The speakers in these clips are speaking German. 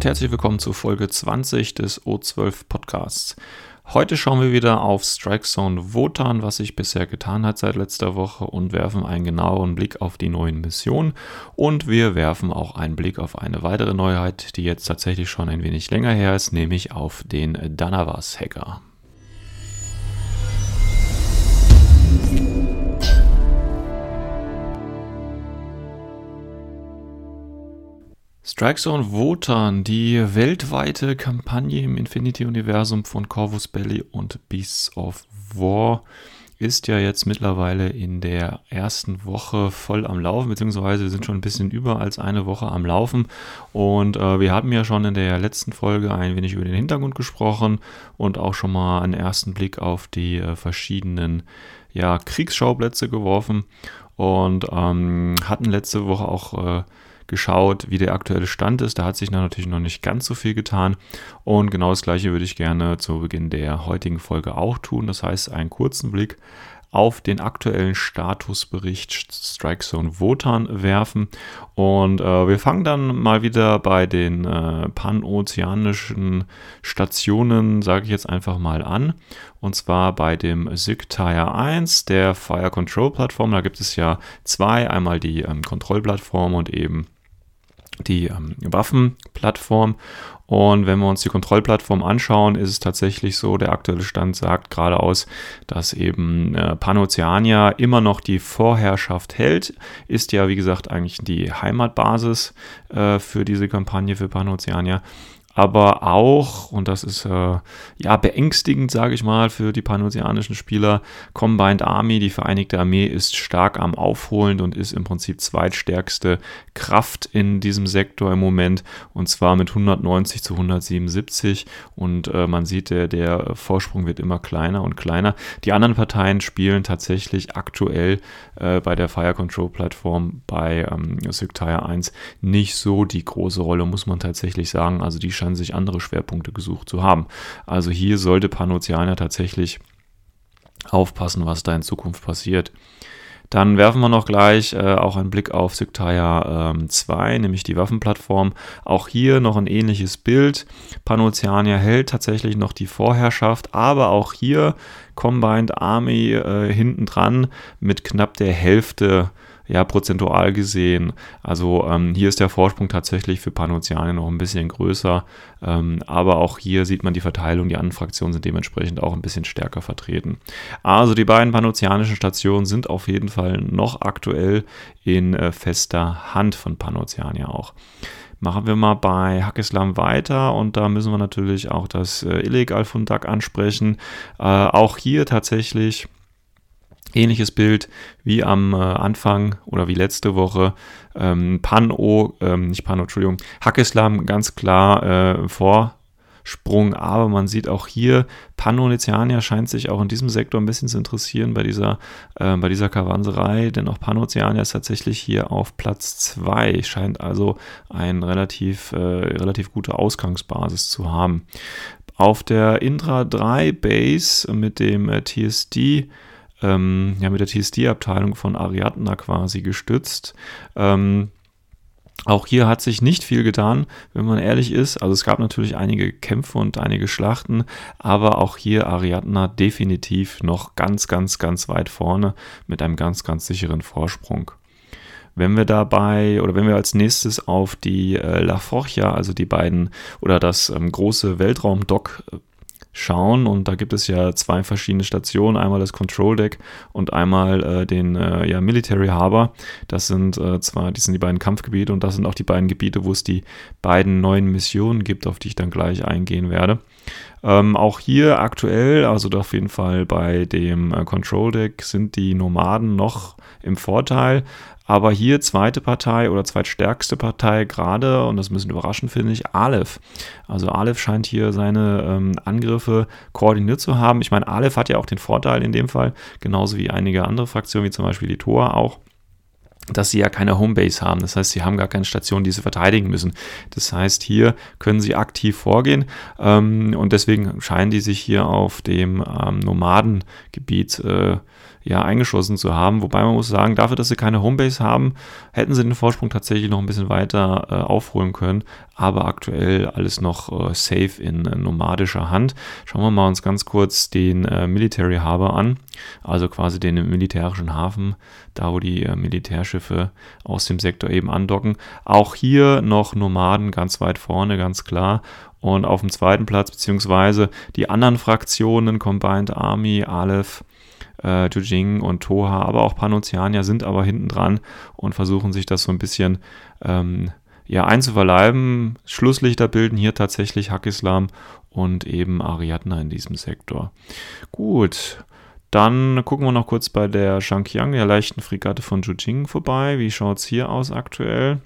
Und herzlich willkommen zu Folge 20 des O12 Podcasts. Heute schauen wir wieder auf Strike Zone Wotan, was sich bisher getan hat seit letzter Woche und werfen einen genaueren Blick auf die neuen Missionen und wir werfen auch einen Blick auf eine weitere Neuheit, die jetzt tatsächlich schon ein wenig länger her ist, nämlich auf den Danavas Hacker. Strikezone Wotan, die weltweite Kampagne im Infinity-Universum von Corvus Belly und Beasts of War, ist ja jetzt mittlerweile in der ersten Woche voll am Laufen, beziehungsweise wir sind schon ein bisschen über als eine Woche am Laufen. Und äh, wir haben ja schon in der letzten Folge ein wenig über den Hintergrund gesprochen und auch schon mal einen ersten Blick auf die äh, verschiedenen ja, Kriegsschauplätze geworfen und ähm, hatten letzte Woche auch äh, geschaut, wie der aktuelle Stand ist. Da hat sich natürlich noch nicht ganz so viel getan. Und genau das gleiche würde ich gerne zu Beginn der heutigen Folge auch tun. Das heißt, einen kurzen Blick auf den aktuellen Statusbericht Strike Zone Wotan werfen. Und äh, wir fangen dann mal wieder bei den äh, panozeanischen Stationen, sage ich jetzt einfach mal an. Und zwar bei dem SIG Tire 1, der Fire Control Plattform. Da gibt es ja zwei, einmal die ähm, Kontrollplattform und eben die ähm, Waffenplattform. Und wenn wir uns die Kontrollplattform anschauen, ist es tatsächlich so, der aktuelle Stand sagt geradeaus, dass eben äh, Panoceania immer noch die Vorherrschaft hält. Ist ja, wie gesagt, eigentlich die Heimatbasis äh, für diese Kampagne für Panoceania aber auch, und das ist äh, ja beängstigend, sage ich mal, für die panozeanischen Spieler, Combined Army, die Vereinigte Armee, ist stark am Aufholen und ist im Prinzip zweitstärkste Kraft in diesem Sektor im Moment, und zwar mit 190 zu 177. Und äh, man sieht, der, der Vorsprung wird immer kleiner und kleiner. Die anderen Parteien spielen tatsächlich aktuell äh, bei der Fire Control Plattform bei ähm, Sigtire 1 nicht so die große Rolle, muss man tatsächlich sagen. Also die scheinen sich andere Schwerpunkte gesucht zu haben. Also hier sollte Panoceania tatsächlich aufpassen, was da in Zukunft passiert. Dann werfen wir noch gleich äh, auch einen Blick auf Sigtaya ähm, 2, nämlich die Waffenplattform. Auch hier noch ein ähnliches Bild. Panoceania hält tatsächlich noch die Vorherrschaft, aber auch hier Combined Army äh, hinten dran mit knapp der Hälfte ja, prozentual gesehen. Also ähm, hier ist der Vorsprung tatsächlich für Panoceanien noch ein bisschen größer, ähm, aber auch hier sieht man die Verteilung, die anderen Fraktionen sind dementsprechend auch ein bisschen stärker vertreten. Also die beiden panoceanischen Stationen sind auf jeden Fall noch aktuell in äh, fester Hand von Panoceania auch. Machen wir mal bei Hackeslam weiter und da müssen wir natürlich auch das äh, Illegal-Fundak ansprechen. Äh, auch hier tatsächlich Ähnliches Bild wie am äh, Anfang oder wie letzte Woche. Ähm, Pano, ähm, nicht Pano, Entschuldigung, Hackeslam ganz klar äh, Vorsprung, aber man sieht auch hier, Panoceania scheint sich auch in diesem Sektor ein bisschen zu interessieren bei dieser, äh, bei dieser Kavanserei, denn auch Panoceania ist tatsächlich hier auf Platz 2, scheint also eine relativ, äh, relativ gute Ausgangsbasis zu haben. Auf der Intra 3 Base mit dem äh, TSD ähm, ja, mit der TSD-Abteilung von Ariadna quasi gestützt. Ähm, auch hier hat sich nicht viel getan, wenn man ehrlich ist. Also es gab natürlich einige Kämpfe und einige Schlachten, aber auch hier Ariadna definitiv noch ganz, ganz, ganz weit vorne mit einem ganz, ganz sicheren Vorsprung. Wenn wir dabei oder wenn wir als nächstes auf die äh, La Forja, also die beiden oder das ähm, große Weltraumdock äh, schauen. Und da gibt es ja zwei verschiedene Stationen, einmal das Control Deck und einmal äh, den äh, ja, Military Harbor. Das sind äh, zwar, die sind die beiden Kampfgebiete und das sind auch die beiden Gebiete, wo es die beiden neuen Missionen gibt, auf die ich dann gleich eingehen werde. Ähm, auch hier aktuell, also auf jeden Fall bei dem äh, Control Deck, sind die Nomaden noch im Vorteil. Aber hier zweite Partei oder zweitstärkste Partei gerade, und das ist ein bisschen überraschend finde ich, Aleph. Also Aleph scheint hier seine ähm, Angriffe koordiniert zu haben. Ich meine, Aleph hat ja auch den Vorteil in dem Fall, genauso wie einige andere Fraktionen, wie zum Beispiel die Tor auch dass sie ja keine Homebase haben. Das heißt, sie haben gar keine Station, die sie verteidigen müssen. Das heißt, hier können sie aktiv vorgehen ähm, und deswegen scheinen die sich hier auf dem ähm, Nomadengebiet äh, ja, eingeschossen zu haben. Wobei man muss sagen, dafür, dass sie keine Homebase haben, hätten sie den Vorsprung tatsächlich noch ein bisschen weiter äh, aufholen können. Aber aktuell alles noch äh, safe in äh, nomadischer Hand. Schauen wir mal uns ganz kurz den äh, Military Harbor an. Also quasi den militärischen Hafen, da wo die äh, Militärschiffe aus dem Sektor eben andocken. Auch hier noch Nomaden ganz weit vorne, ganz klar. Und auf dem zweiten Platz, beziehungsweise die anderen Fraktionen, Combined Army, Aleph, äh, Jujing und Toha, aber auch Panoceania sind aber hinten dran und versuchen sich das so ein bisschen ähm, ja, einzuverleiben. Schlusslichter bilden hier tatsächlich Hakislam und eben Ariadna in diesem Sektor. Gut, dann gucken wir noch kurz bei der Shanqiang, der leichten Fregatte von Jujing, vorbei. Wie schaut es hier aus aktuell?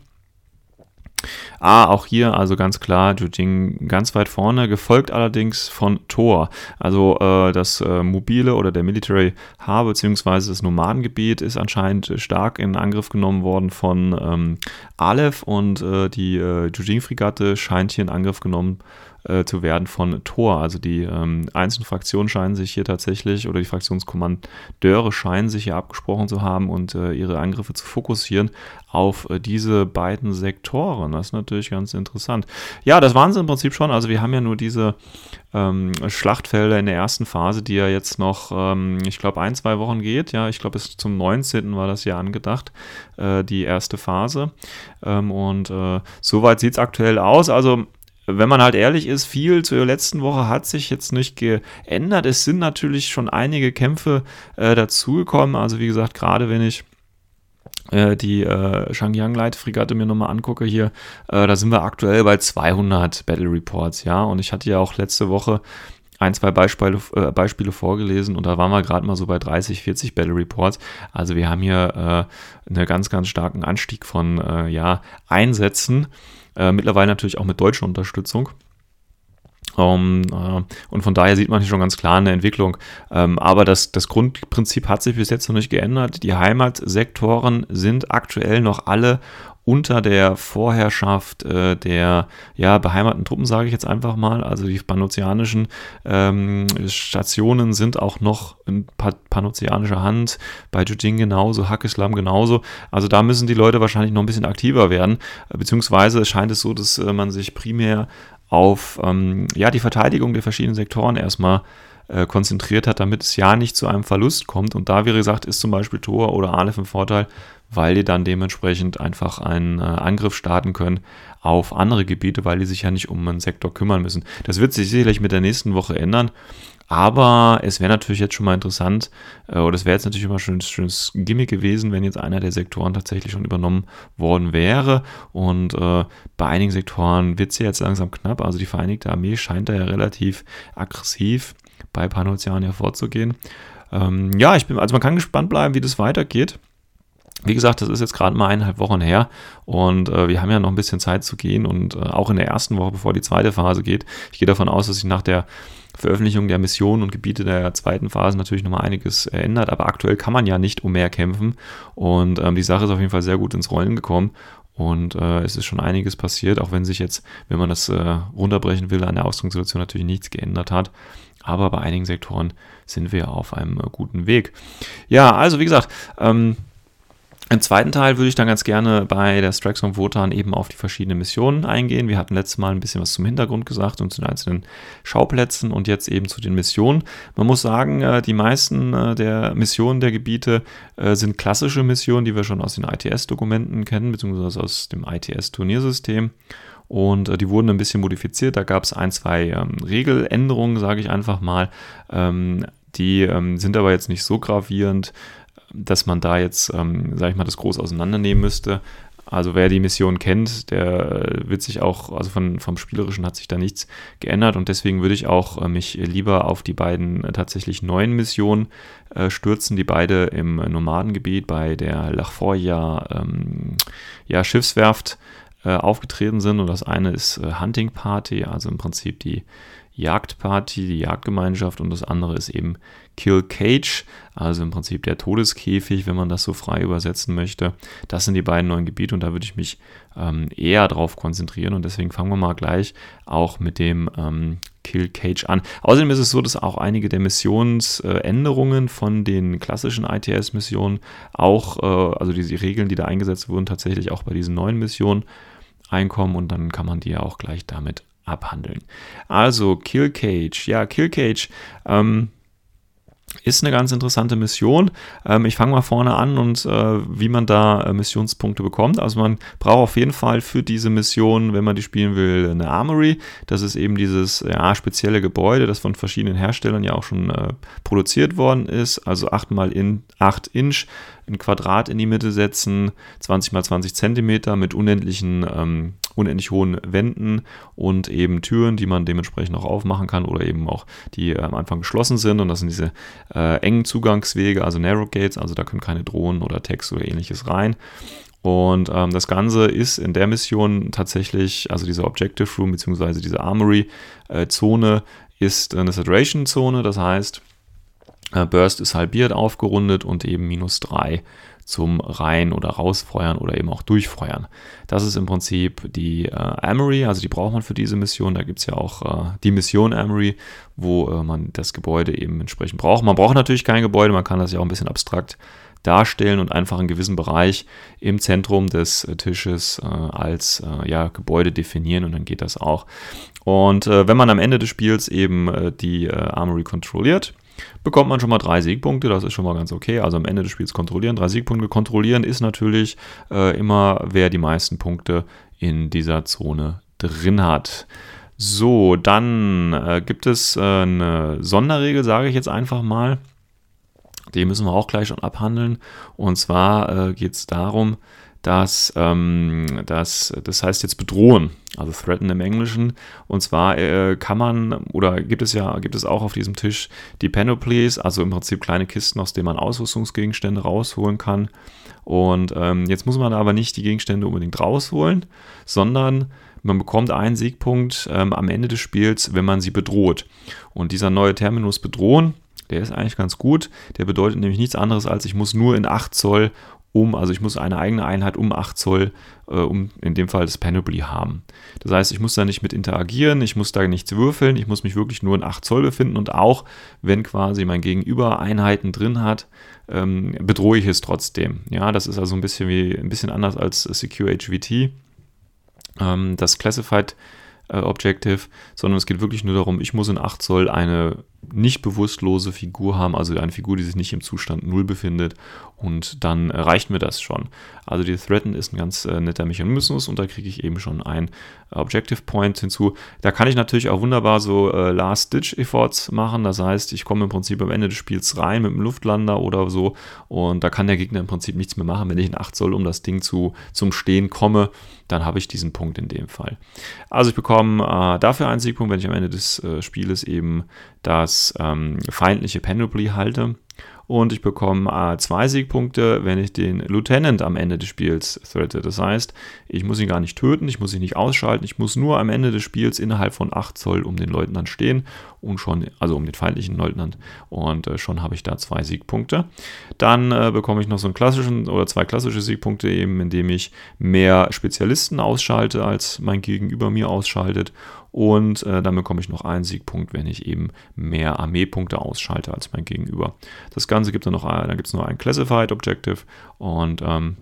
Ah, auch hier also ganz klar Jujing ganz weit vorne, gefolgt allerdings von Tor. Also äh, das äh, mobile oder der Military Hub bzw. das Nomadengebiet ist anscheinend stark in Angriff genommen worden von ähm, Aleph und äh, die äh, Jujing-Fregatte scheint hier in Angriff genommen äh, zu werden von Tor. Also die ähm, einzelnen Fraktionen scheinen sich hier tatsächlich oder die Fraktionskommandeure scheinen sich hier abgesprochen zu haben und äh, ihre Angriffe zu fokussieren auf äh, diese beiden Sektoren. Das ist natürlich ganz interessant. Ja, das waren sie im Prinzip schon. Also wir haben ja nur diese ähm, Schlachtfelder in der ersten Phase, die ja jetzt noch, ähm, ich glaube, ein, zwei Wochen geht. Ja, ich glaube, bis zum 19. war das ja angedacht, äh, die erste Phase. Ähm, und äh, soweit sieht es aktuell aus. Also wenn man halt ehrlich ist, viel zur letzten Woche hat sich jetzt nicht geändert. Es sind natürlich schon einige Kämpfe äh, dazugekommen. Also wie gesagt, gerade wenn ich äh, die äh, Shangyang-Leitfregatte mir nochmal angucke hier, äh, da sind wir aktuell bei 200 Battle Reports, ja. Und ich hatte ja auch letzte Woche ein, zwei Beispiele, äh, Beispiele vorgelesen und da waren wir gerade mal so bei 30, 40 Battle Reports. Also wir haben hier äh, einen ganz, ganz starken Anstieg von äh, ja, Einsätzen. Äh, mittlerweile natürlich auch mit deutscher Unterstützung. Um, äh, und von daher sieht man hier schon ganz klar eine Entwicklung. Ähm, aber das, das Grundprinzip hat sich bis jetzt noch nicht geändert. Die Heimatsektoren sind aktuell noch alle unter der Vorherrschaft äh, der ja, beheimaten Truppen, sage ich jetzt einfach mal. Also die panozeanischen ähm, Stationen sind auch noch in panozeanischer Hand, bei Jujing genauso, Hakislam genauso. Also da müssen die Leute wahrscheinlich noch ein bisschen aktiver werden, beziehungsweise scheint es so, dass äh, man sich primär auf ähm, ja, die Verteidigung der verschiedenen Sektoren erstmal äh, konzentriert hat, damit es ja nicht zu einem Verlust kommt. Und da, wie gesagt, ist zum Beispiel Tor oder Aleph ein Vorteil, weil die dann dementsprechend einfach einen äh, Angriff starten können auf andere Gebiete, weil die sich ja nicht um einen Sektor kümmern müssen. Das wird sich sicherlich mit der nächsten Woche ändern. Aber es wäre natürlich jetzt schon mal interessant, äh, oder es wäre jetzt natürlich immer schon ein schönes Gimmick gewesen, wenn jetzt einer der Sektoren tatsächlich schon übernommen worden wäre. Und äh, bei einigen Sektoren wird es ja jetzt langsam knapp. Also die Vereinigte Armee scheint da ja relativ aggressiv bei Panoceania vorzugehen. Ähm, ja, ich bin, also man kann gespannt bleiben, wie das weitergeht. Wie gesagt, das ist jetzt gerade mal eineinhalb Wochen her und äh, wir haben ja noch ein bisschen Zeit zu gehen und äh, auch in der ersten Woche, bevor die zweite Phase geht. Ich gehe davon aus, dass sich nach der Veröffentlichung der Missionen und Gebiete der zweiten Phase natürlich nochmal einiges ändert, aber aktuell kann man ja nicht um mehr kämpfen und ähm, die Sache ist auf jeden Fall sehr gut ins Rollen gekommen und äh, es ist schon einiges passiert, auch wenn sich jetzt, wenn man das äh, runterbrechen will, an der Ausgangssituation natürlich nichts geändert hat. Aber bei einigen Sektoren sind wir auf einem äh, guten Weg. Ja, also wie gesagt, ähm, im zweiten Teil würde ich dann ganz gerne bei der Strikes von Wotan eben auf die verschiedenen Missionen eingehen. Wir hatten letztes Mal ein bisschen was zum Hintergrund gesagt und zu den einzelnen Schauplätzen und jetzt eben zu den Missionen. Man muss sagen, äh, die meisten äh, der Missionen der Gebiete sind klassische Missionen, die wir schon aus den ITS-Dokumenten kennen, beziehungsweise aus dem ITS-Turniersystem. Und die wurden ein bisschen modifiziert. Da gab es ein, zwei ähm, Regeländerungen, sage ich einfach mal. Ähm, die ähm, sind aber jetzt nicht so gravierend dass man da jetzt, ähm, sage ich mal, das groß auseinandernehmen müsste. Also wer die Mission kennt, der äh, wird sich auch, also von, vom Spielerischen hat sich da nichts geändert und deswegen würde ich auch äh, mich lieber auf die beiden äh, tatsächlich neuen Missionen äh, stürzen, die beide im Nomadengebiet bei der Lachfoya ähm, ja, Schiffswerft äh, aufgetreten sind und das eine ist äh, Hunting Party, also im Prinzip die Jagdparty, die Jagdgemeinschaft und das andere ist eben Kill Cage, also im Prinzip der Todeskäfig, wenn man das so frei übersetzen möchte. Das sind die beiden neuen Gebiete und da würde ich mich ähm, eher drauf konzentrieren und deswegen fangen wir mal gleich auch mit dem ähm, Kill Cage an. Außerdem ist es so, dass auch einige der Missionsänderungen von den klassischen ITS-Missionen auch, äh, also diese Regeln, die da eingesetzt wurden, tatsächlich auch bei diesen neuen Missionen einkommen und dann kann man die ja auch gleich damit abhandeln. Also Kill Cage, ja, Kill Cage, ähm, ist eine ganz interessante Mission. Ähm, ich fange mal vorne an und äh, wie man da äh, Missionspunkte bekommt. Also man braucht auf jeden Fall für diese Mission, wenn man die spielen will, eine Armory. Das ist eben dieses ja, spezielle Gebäude, das von verschiedenen Herstellern ja auch schon äh, produziert worden ist. Also 8 mal in 8 Inch, ein Quadrat in die Mitte setzen, 20 mal 20 Zentimeter mit unendlichen ähm, unendlich hohen Wänden und eben Türen, die man dementsprechend auch aufmachen kann oder eben auch die äh, am Anfang geschlossen sind. Und das sind diese äh, engen Zugangswege, also Narrow Gates, also da können keine Drohnen oder Text oder ähnliches rein. Und ähm, das Ganze ist in der Mission tatsächlich, also diese Objective Room bzw. diese Armory-Zone äh, ist eine Saturation-Zone, das heißt, äh, Burst ist halbiert aufgerundet und eben minus 3 zum Rein- oder Rausfeuern oder eben auch Durchfeuern. Das ist im Prinzip die äh, Amory, also die braucht man für diese Mission. Da gibt es ja auch äh, die Mission Amory, wo äh, man das Gebäude eben entsprechend braucht. Man braucht natürlich kein Gebäude, man kann das ja auch ein bisschen abstrakt darstellen und einfach einen gewissen Bereich im Zentrum des äh, Tisches äh, als äh, ja, Gebäude definieren und dann geht das auch. Und wenn man am Ende des Spiels eben die Armory kontrolliert, bekommt man schon mal drei Siegpunkte. Das ist schon mal ganz okay. Also am Ende des Spiels kontrollieren. Drei Siegpunkte kontrollieren ist natürlich äh, immer, wer die meisten Punkte in dieser Zone drin hat. So, dann äh, gibt es äh, eine Sonderregel, sage ich jetzt einfach mal. Die müssen wir auch gleich schon abhandeln. Und zwar äh, geht es darum, dass ähm, das, das heißt jetzt bedrohen, also threaten im Englischen. Und zwar äh, kann man oder gibt es ja, gibt es auch auf diesem Tisch die Panoplies, also im Prinzip kleine Kisten, aus denen man Ausrüstungsgegenstände rausholen kann. Und ähm, jetzt muss man aber nicht die Gegenstände unbedingt rausholen, sondern man bekommt einen Siegpunkt ähm, am Ende des Spiels, wenn man sie bedroht. Und dieser neue Terminus bedrohen, der ist eigentlich ganz gut. Der bedeutet nämlich nichts anderes als, ich muss nur in 8 Zoll um, also ich muss eine eigene Einheit um 8 Zoll, äh, um in dem Fall das Panoply haben. Das heißt, ich muss da nicht mit interagieren, ich muss da nichts würfeln, ich muss mich wirklich nur in 8 Zoll befinden und auch wenn quasi mein Gegenüber Einheiten drin hat, ähm, bedrohe ich es trotzdem. Ja, das ist also ein bisschen wie ein bisschen anders als Secure HVT. Ähm, das Classified äh, Objective, sondern es geht wirklich nur darum, ich muss in 8 Zoll eine nicht bewusstlose Figur haben, also eine Figur, die sich nicht im Zustand 0 befindet und dann reicht mir das schon. Also die Threaten ist ein ganz äh, netter Mechanismus und da kriege ich eben schon ein Objective Point hinzu. Da kann ich natürlich auch wunderbar so äh, Last-Ditch-Efforts machen, das heißt, ich komme im Prinzip am Ende des Spiels rein mit einem Luftlander oder so und da kann der Gegner im Prinzip nichts mehr machen. Wenn ich in 8 Zoll um das Ding zu, zum Stehen komme, dann habe ich diesen Punkt in dem Fall. Also ich bekomme äh, dafür einen Siegpunkt, wenn ich am Ende des äh, Spieles eben das ähm, feindliche Panoply halte und ich bekomme äh, zwei Siegpunkte, wenn ich den Lieutenant am Ende des Spiels threate. Das heißt, ich muss ihn gar nicht töten, ich muss ihn nicht ausschalten, ich muss nur am Ende des Spiels innerhalb von 8 Zoll um den Leutnant stehen und schon, also um den feindlichen Leutnant und äh, schon habe ich da zwei Siegpunkte. Dann äh, bekomme ich noch so einen klassischen oder zwei klassische Siegpunkte eben, indem ich mehr Spezialisten ausschalte, als mein Gegenüber mir ausschaltet und äh, dann bekomme ich noch einen Siegpunkt, wenn ich eben mehr Armeepunkte ausschalte als mein Gegenüber. Das Ganze gibt dann noch, äh, dann gibt es noch ein Classified Objective und ähm,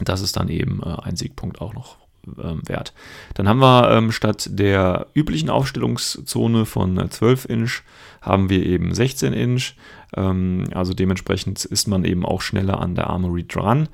das ist dann eben äh, ein Siegpunkt auch noch ähm, wert. Dann haben wir ähm, statt der üblichen Aufstellungszone von 12 äh, Inch haben wir eben 16 Inch. Ähm, also dementsprechend ist man eben auch schneller an der Armory dran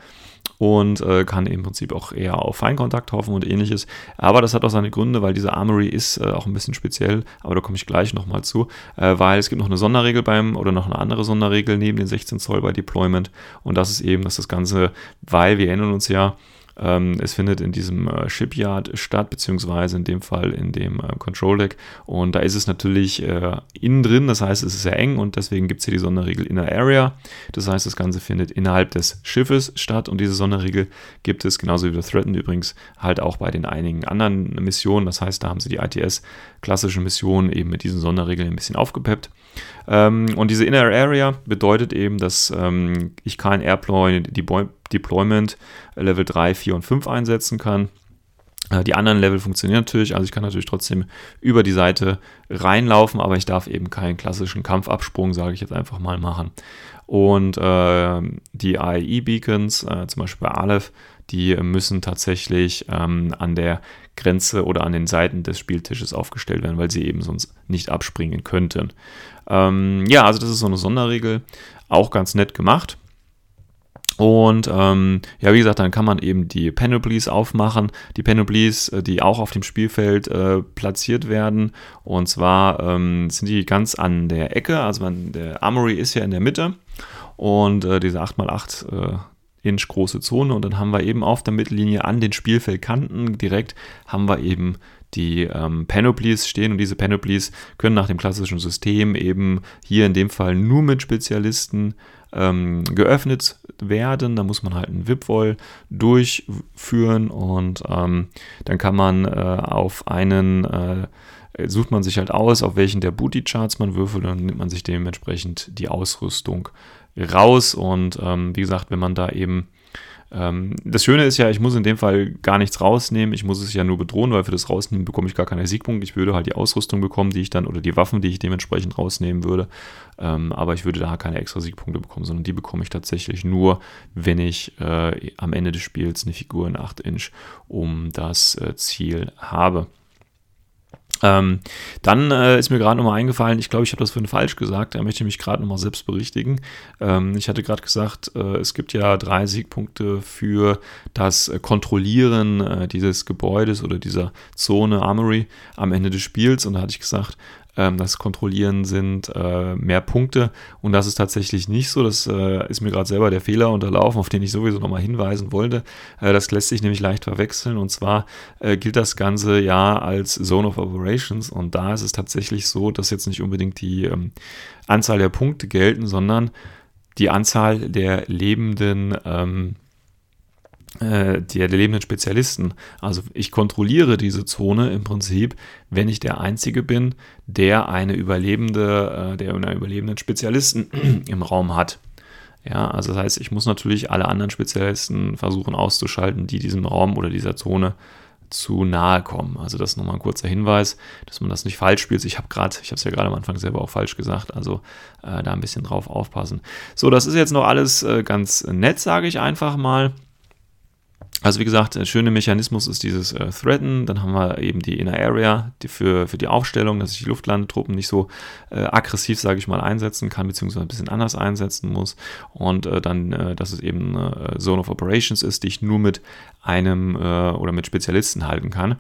und äh, kann im Prinzip auch eher auf Feinkontakt hoffen und ähnliches. Aber das hat auch seine Gründe, weil diese Armory ist äh, auch ein bisschen speziell, aber da komme ich gleich nochmal zu, äh, weil es gibt noch eine Sonderregel beim oder noch eine andere Sonderregel neben den 16 Zoll bei Deployment und das ist eben, dass das Ganze, weil wir erinnern uns ja, ähm, es findet in diesem äh, Shipyard statt, beziehungsweise in dem Fall in dem äh, Control Deck. Und da ist es natürlich äh, innen drin, das heißt, es ist sehr eng und deswegen gibt es hier die Sonderregel Inner Area. Das heißt, das Ganze findet innerhalb des Schiffes statt und diese Sonderregel gibt es genauso wie der Threatened übrigens halt auch bei den einigen anderen Missionen. Das heißt, da haben sie die ITS klassische Missionen eben mit diesen Sonderregeln ein bisschen aufgepeppt. Ähm, und diese Inner Area bedeutet eben, dass ähm, ich kein Airplane Deployment Level 3, 4 und 5 einsetzen kann. Äh, die anderen Level funktionieren natürlich, also ich kann natürlich trotzdem über die Seite reinlaufen, aber ich darf eben keinen klassischen Kampfabsprung, sage ich jetzt einfach mal, machen. Und äh, die AEE-Beacons, äh, zum Beispiel bei Aleph, die müssen tatsächlich ähm, an der Grenze oder an den Seiten des Spieltisches aufgestellt werden, weil sie eben sonst nicht abspringen könnten. Ähm, ja, also das ist so eine Sonderregel, auch ganz nett gemacht. Und ähm, ja, wie gesagt, dann kann man eben die Panoplies aufmachen. Die Panoplies, äh, die auch auf dem Spielfeld äh, platziert werden. Und zwar ähm, sind die ganz an der Ecke. Also man, der Armory ist ja in der Mitte. Und äh, diese 8x8 äh, Inch große Zone. Und dann haben wir eben auf der Mittellinie an den Spielfeldkanten direkt haben wir eben die ähm, Panoplies stehen und diese Panoplies können nach dem klassischen System eben hier in dem Fall nur mit Spezialisten ähm, geöffnet werden. Da muss man halt einen VIP-Wall durchführen und ähm, dann kann man äh, auf einen äh, sucht man sich halt aus, auf welchen der Booty-Charts man würfelt, dann nimmt man sich dementsprechend die Ausrüstung raus. Und ähm, wie gesagt, wenn man da eben ähm, das Schöne ist ja, ich muss in dem Fall gar nichts rausnehmen. Ich muss es ja nur bedrohen, weil für das Rausnehmen bekomme ich gar keine Siegpunkte. Ich würde halt die Ausrüstung bekommen, die ich dann, oder die Waffen, die ich dementsprechend rausnehmen würde. Ähm, aber ich würde da keine extra Siegpunkte bekommen, sondern die bekomme ich tatsächlich nur, wenn ich äh, am Ende des Spiels eine Figur in 8 Inch um das äh, Ziel habe. Ähm, dann äh, ist mir gerade nochmal eingefallen, ich glaube, ich habe das vorhin falsch gesagt, da möchte ich mich gerade nochmal selbst berichtigen. Ähm, ich hatte gerade gesagt, äh, es gibt ja drei Siegpunkte für das Kontrollieren äh, dieses Gebäudes oder dieser Zone Armory am Ende des Spiels. Und da hatte ich gesagt, ähm, das Kontrollieren sind äh, mehr Punkte und das ist tatsächlich nicht so. Das äh, ist mir gerade selber der Fehler unterlaufen, auf den ich sowieso nochmal hinweisen wollte. Äh, das lässt sich nämlich leicht verwechseln und zwar äh, gilt das Ganze ja als Zone of Operations und da ist es tatsächlich so, dass jetzt nicht unbedingt die ähm, Anzahl der Punkte gelten, sondern die Anzahl der lebenden ähm, äh, der, lebenden Spezialisten. Also ich kontrolliere diese Zone im Prinzip, wenn ich der Einzige bin, der eine überlebende, äh, der einen überlebenden Spezialisten im Raum hat. Ja, also das heißt, ich muss natürlich alle anderen Spezialisten versuchen auszuschalten, die diesem Raum oder dieser Zone zu nahe kommen. Also das ist nochmal ein kurzer Hinweis, dass man das nicht falsch spielt. Ich habe gerade, ich habe es ja gerade am Anfang selber auch falsch gesagt, also äh, da ein bisschen drauf aufpassen. So, das ist jetzt noch alles äh, ganz nett, sage ich einfach mal. Also wie gesagt, der schöne Mechanismus ist dieses äh, Threaden. Dann haben wir eben die Inner Area die für, für die Aufstellung, dass ich die Luftlandetruppen nicht so äh, aggressiv, sage ich mal, einsetzen kann, beziehungsweise ein bisschen anders einsetzen muss. Und äh, dann, äh, dass es eben eine Zone of Operations ist, die ich nur mit einem äh, oder mit Spezialisten halten kann.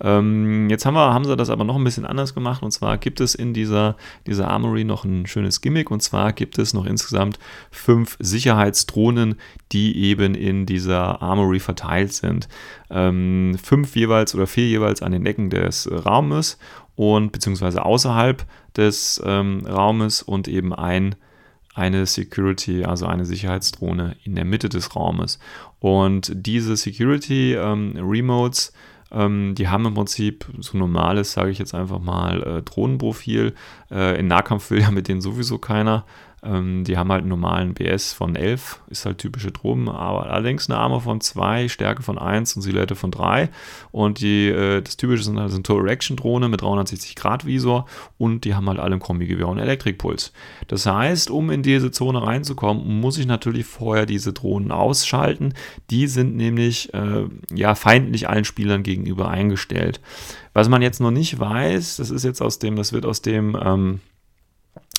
Ähm, jetzt haben, wir, haben sie das aber noch ein bisschen anders gemacht und zwar gibt es in dieser, dieser Armory noch ein schönes Gimmick und zwar gibt es noch insgesamt fünf Sicherheitsdrohnen, die eben in dieser Armory verteilt sind. Ähm, fünf jeweils oder vier jeweils an den Ecken des Raumes und beziehungsweise außerhalb des ähm, Raumes und eben ein eine Security, also eine Sicherheitsdrohne in der Mitte des Raumes. Und diese Security ähm, Remotes ähm, die haben im Prinzip so normales, sage ich jetzt einfach mal, äh, Drohnenprofil. Äh, in Nahkampf will ja mit denen sowieso keiner. Ähm, die haben halt einen normalen BS von 11, ist halt typische Drohnen, aber allerdings eine Arme von 2, Stärke von 1 und Silhouette von 3. Und die, äh, das typische sind halt eine Total-Action-Drohne mit 360 Grad Visor und die haben halt alle ein Kombigewehr und Elektrikpuls. Das heißt, um in diese Zone reinzukommen, muss ich natürlich vorher diese Drohnen ausschalten. Die sind nämlich äh, ja feindlich allen Spielern gegenüber eingestellt. Was man jetzt noch nicht weiß, das ist jetzt aus dem, das wird aus dem ähm,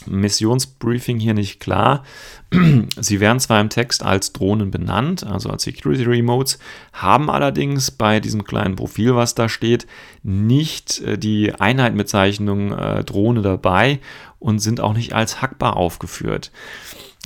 Missionsbriefing hier nicht klar. Sie werden zwar im Text als Drohnen benannt, also als Security Remotes, haben allerdings bei diesem kleinen Profil, was da steht, nicht äh, die Einheitenbezeichnung äh, Drohne dabei und sind auch nicht als hackbar aufgeführt.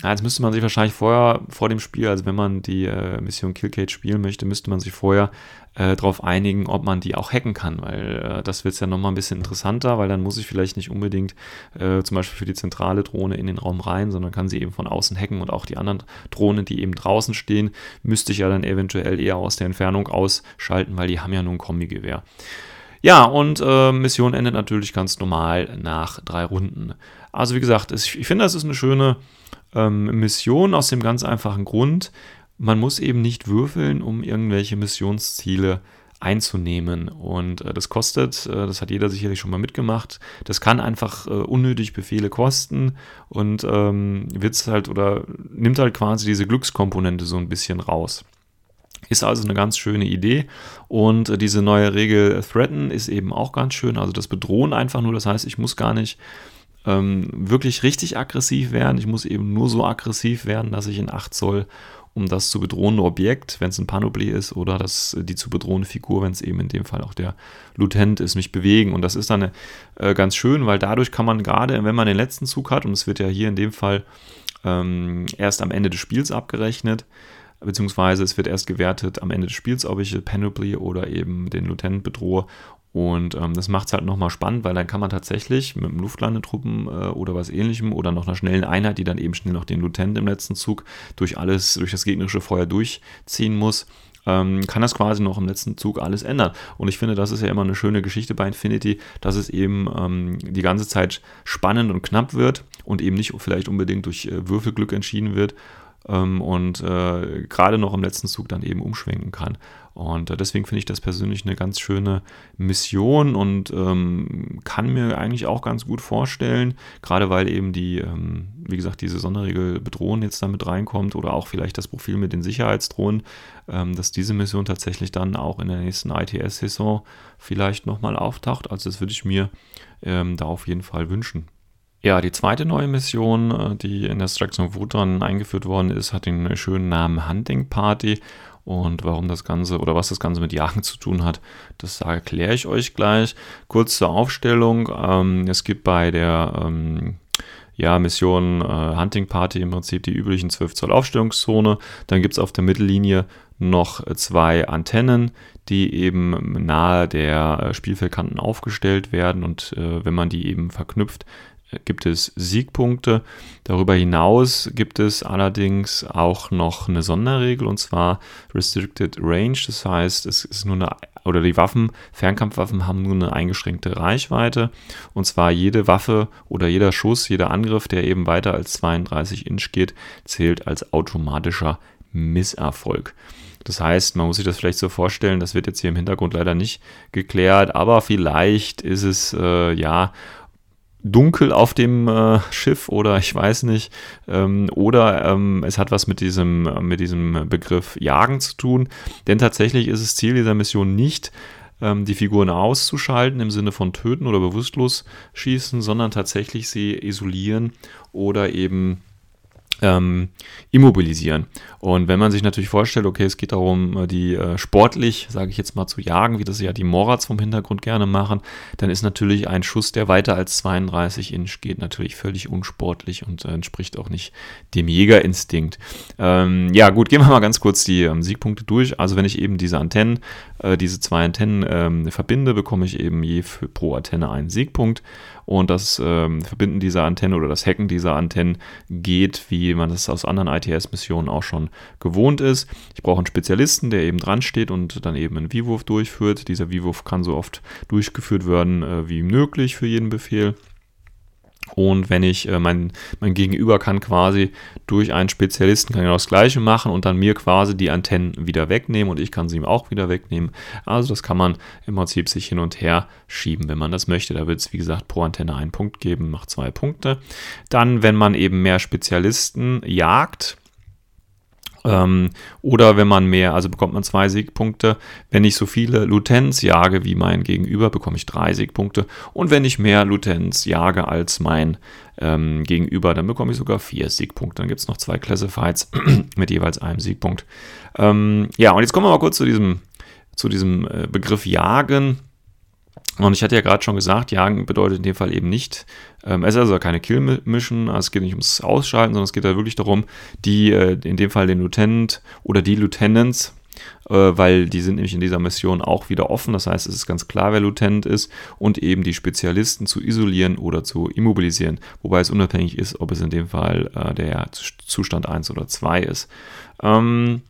Jetzt müsste man sich wahrscheinlich vorher, vor dem Spiel, also wenn man die äh, Mission Killcage spielen möchte, müsste man sich vorher äh, darauf einigen, ob man die auch hacken kann, weil äh, das wird es ja nochmal ein bisschen interessanter, weil dann muss ich vielleicht nicht unbedingt äh, zum Beispiel für die zentrale Drohne in den Raum rein, sondern kann sie eben von außen hacken und auch die anderen Drohnen, die eben draußen stehen, müsste ich ja dann eventuell eher aus der Entfernung ausschalten, weil die haben ja nur ein Kombigewehr. Ja, und äh, Mission endet natürlich ganz normal nach drei Runden. Also wie gesagt, ich finde, das ist eine schöne ähm, Mission aus dem ganz einfachen Grund, man muss eben nicht würfeln, um irgendwelche Missionsziele einzunehmen. Und äh, das kostet, äh, das hat jeder sicherlich schon mal mitgemacht, das kann einfach äh, unnötig Befehle kosten und ähm, wird's halt oder nimmt halt quasi diese Glückskomponente so ein bisschen raus. Ist also eine ganz schöne Idee. Und äh, diese neue Regel Threaten ist eben auch ganz schön. Also das Bedrohen einfach nur. Das heißt, ich muss gar nicht ähm, wirklich richtig aggressiv werden. Ich muss eben nur so aggressiv werden, dass ich in 8 Zoll um das zu bedrohende Objekt, wenn es ein Panoply ist, oder das, die zu bedrohende Figur, wenn es eben in dem Fall auch der Lutent ist, mich bewegen. Und das ist dann äh, ganz schön, weil dadurch kann man gerade, wenn man den letzten Zug hat, und es wird ja hier in dem Fall ähm, erst am Ende des Spiels abgerechnet, beziehungsweise es wird erst gewertet am Ende des Spiels, ob ich Panoply oder eben den Lieutenant bedrohe. Und ähm, das macht es halt nochmal spannend, weil dann kann man tatsächlich mit einem Luftlandetruppen äh, oder was ähnlichem oder noch einer schnellen Einheit, die dann eben schnell noch den Lieutenant im letzten Zug durch alles, durch das gegnerische Feuer durchziehen muss, ähm, kann das quasi noch im letzten Zug alles ändern. Und ich finde, das ist ja immer eine schöne Geschichte bei Infinity, dass es eben ähm, die ganze Zeit spannend und knapp wird und eben nicht vielleicht unbedingt durch äh, Würfelglück entschieden wird ähm, und äh, gerade noch im letzten Zug dann eben umschwenken kann. Und äh, deswegen finde ich das persönlich eine ganz schöne Mission und ähm, kann mir eigentlich auch ganz gut vorstellen, gerade weil eben die, ähm, wie gesagt, diese Sonderregel bedrohen jetzt damit reinkommt oder auch vielleicht das Profil mit den Sicherheitsdrohnen, ähm, dass diese Mission tatsächlich dann auch in der nächsten ITS-Saison vielleicht nochmal auftaucht. Also das würde ich mir ähm, da auf jeden Fall wünschen. Ja, die zweite neue Mission, äh, die in der Struction of Wotan eingeführt worden ist, hat den schönen Namen Hunting Party. Und warum das Ganze oder was das Ganze mit Jagen zu tun hat, das erkläre ich euch gleich. Kurz zur Aufstellung. Ähm, es gibt bei der ähm, ja, Mission äh, Hunting Party im Prinzip die üblichen 12 Zoll Aufstellungszone. Dann gibt es auf der Mittellinie noch zwei Antennen, die eben nahe der äh, Spielfeldkanten aufgestellt werden. Und äh, wenn man die eben verknüpft, gibt es Siegpunkte. Darüber hinaus gibt es allerdings auch noch eine Sonderregel und zwar Restricted Range. Das heißt, es ist nur eine oder die Waffen, Fernkampfwaffen haben nur eine eingeschränkte Reichweite und zwar jede Waffe oder jeder Schuss, jeder Angriff, der eben weiter als 32 Inch geht, zählt als automatischer Misserfolg. Das heißt, man muss sich das vielleicht so vorstellen, das wird jetzt hier im Hintergrund leider nicht geklärt, aber vielleicht ist es äh, ja dunkel auf dem äh, Schiff oder ich weiß nicht. Ähm, oder ähm, es hat was mit diesem, mit diesem Begriff Jagen zu tun. Denn tatsächlich ist es Ziel dieser Mission nicht, ähm, die Figuren auszuschalten im Sinne von töten oder bewusstlos schießen, sondern tatsächlich sie isolieren oder eben ähm, immobilisieren. Und wenn man sich natürlich vorstellt, okay, es geht darum, äh, die äh, sportlich, sage ich jetzt mal, zu jagen, wie das ja die Morats vom Hintergrund gerne machen, dann ist natürlich ein Schuss, der weiter als 32 Inch geht, natürlich völlig unsportlich und äh, entspricht auch nicht dem Jägerinstinkt. Ähm, ja, gut, gehen wir mal ganz kurz die ähm, Siegpunkte durch. Also wenn ich eben diese Antennen, äh, diese zwei Antennen ähm, verbinde, bekomme ich eben je für, pro Antenne einen Siegpunkt. Und das ähm, Verbinden dieser Antenne oder das Hacken dieser Antennen geht, wie man das aus anderen ITS-Missionen auch schon gewohnt ist. Ich brauche einen Spezialisten, der eben dran steht und dann eben einen V-Wurf durchführt. Dieser V-Wurf kann so oft durchgeführt werden äh, wie möglich für jeden Befehl. Und wenn ich, äh, mein, mein Gegenüber kann quasi durch einen Spezialisten kann genau das Gleiche machen und dann mir quasi die Antennen wieder wegnehmen und ich kann sie ihm auch wieder wegnehmen. Also das kann man im Prinzip sich hin und her schieben, wenn man das möchte. Da wird es, wie gesagt, pro Antenne einen Punkt geben, macht zwei Punkte. Dann, wenn man eben mehr Spezialisten jagt, ähm, oder wenn man mehr, also bekommt man zwei Siegpunkte. Wenn ich so viele Lutens jage wie mein Gegenüber, bekomme ich drei Siegpunkte. Und wenn ich mehr Lutens jage als mein ähm, Gegenüber, dann bekomme ich sogar vier Siegpunkte. Dann gibt es noch zwei Classifieds mit jeweils einem Siegpunkt. Ähm, ja, und jetzt kommen wir mal kurz zu diesem, zu diesem äh, Begriff Jagen. Und ich hatte ja gerade schon gesagt, Jagen bedeutet in dem Fall eben nicht, ähm, es ist also keine Kill-Mission, also es geht nicht ums Ausschalten, sondern es geht da wirklich darum, die, äh, in dem Fall den Lieutenant oder die Lieutenants, äh, weil die sind nämlich in dieser Mission auch wieder offen, das heißt, es ist ganz klar, wer Lieutenant ist und eben die Spezialisten zu isolieren oder zu immobilisieren, wobei es unabhängig ist, ob es in dem Fall äh, der Zustand 1 oder 2 ist. Ähm,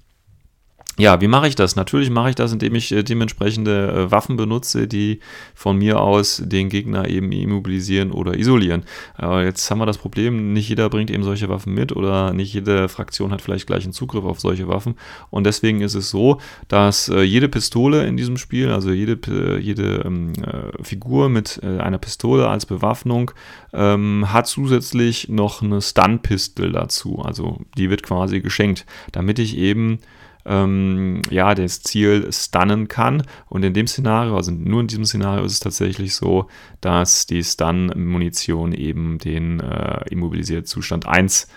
ja, wie mache ich das? Natürlich mache ich das, indem ich äh, dementsprechende äh, Waffen benutze, die von mir aus den Gegner eben immobilisieren oder isolieren. Aber jetzt haben wir das Problem, nicht jeder bringt eben solche Waffen mit oder nicht jede Fraktion hat vielleicht gleich einen Zugriff auf solche Waffen. Und deswegen ist es so, dass äh, jede Pistole in diesem Spiel, also jede, jede ähm, äh, Figur mit einer Pistole als Bewaffnung, ähm, hat zusätzlich noch eine Stun-Pistol dazu. Also die wird quasi geschenkt, damit ich eben ähm, ja, das Ziel stunnen kann. Und in dem Szenario, also nur in diesem Szenario ist es tatsächlich so, dass die Stun-Munition eben den äh, immobilisierten Zustand 1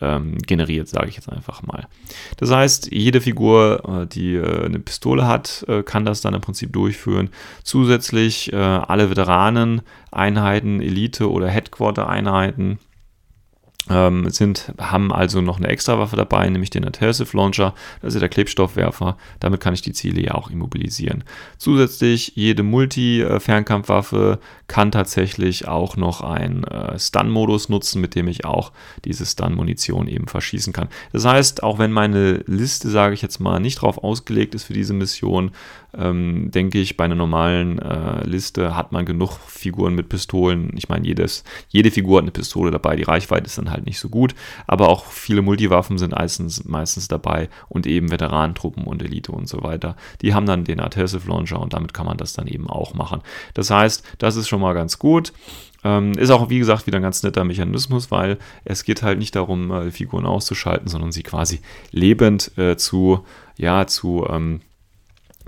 ähm, generiert, sage ich jetzt einfach mal. Das heißt, jede Figur, äh, die äh, eine Pistole hat, äh, kann das dann im Prinzip durchführen. Zusätzlich äh, alle Veteranen-Einheiten, Elite- oder Headquarter-Einheiten ähm, sind, haben also noch eine extra Waffe dabei, nämlich den Adhesive Launcher, das ist der Klebstoffwerfer. Damit kann ich die Ziele ja auch immobilisieren. Zusätzlich, jede Multi-Fernkampfwaffe kann tatsächlich auch noch einen äh, Stun-Modus nutzen, mit dem ich auch diese Stun-Munition eben verschießen kann. Das heißt, auch wenn meine Liste, sage ich jetzt mal, nicht darauf ausgelegt ist für diese Mission, ähm, denke ich, bei einer normalen äh, Liste hat man genug Figuren mit Pistolen. Ich meine, jedes, jede Figur hat eine Pistole dabei, die Reichweite ist dann halt nicht so gut, aber auch viele Multiwaffen sind meistens, meistens dabei und eben Veteranentruppen und Elite und so weiter. Die haben dann den Adhesive Launcher und damit kann man das dann eben auch machen. Das heißt, das ist schon mal ganz gut. Ähm, ist auch, wie gesagt, wieder ein ganz netter Mechanismus, weil es geht halt nicht darum, äh, Figuren auszuschalten, sondern sie quasi lebend äh, zu, ja, zu ähm,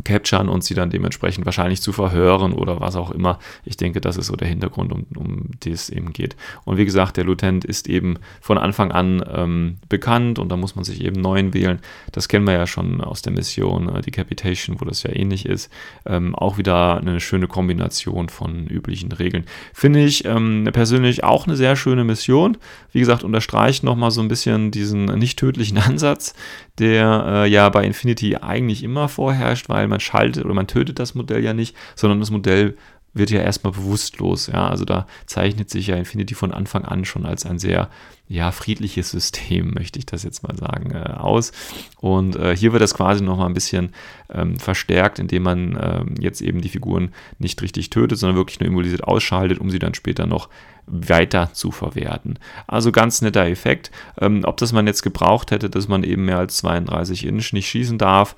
capturen und sie dann dementsprechend wahrscheinlich zu verhören oder was auch immer. Ich denke, das ist so der Hintergrund, um, um den es eben geht. Und wie gesagt, der Lieutenant ist eben von Anfang an ähm, bekannt und da muss man sich eben neuen wählen. Das kennen wir ja schon aus der Mission äh, Decapitation, wo das ja ähnlich ist. Ähm, auch wieder eine schöne Kombination von üblichen Regeln. Finde ich ähm, persönlich auch eine sehr schöne Mission. Wie gesagt, unterstreicht nochmal so ein bisschen diesen nicht tödlichen Ansatz, der äh, ja bei Infinity eigentlich immer vorherrscht, weil man schaltet oder man tötet das Modell ja nicht, sondern das Modell wird ja erstmal bewusstlos. Ja, also da zeichnet sich ja Infinity von Anfang an schon als ein sehr ja, friedliches System, möchte ich das jetzt mal sagen, äh, aus. Und äh, hier wird das quasi nochmal ein bisschen ähm, verstärkt, indem man ähm, jetzt eben die Figuren nicht richtig tötet, sondern wirklich nur immunisiert ausschaltet, um sie dann später noch weiter zu verwerten. Also ganz netter Effekt. Ähm, ob das man jetzt gebraucht hätte, dass man eben mehr als 32 Inch nicht schießen darf,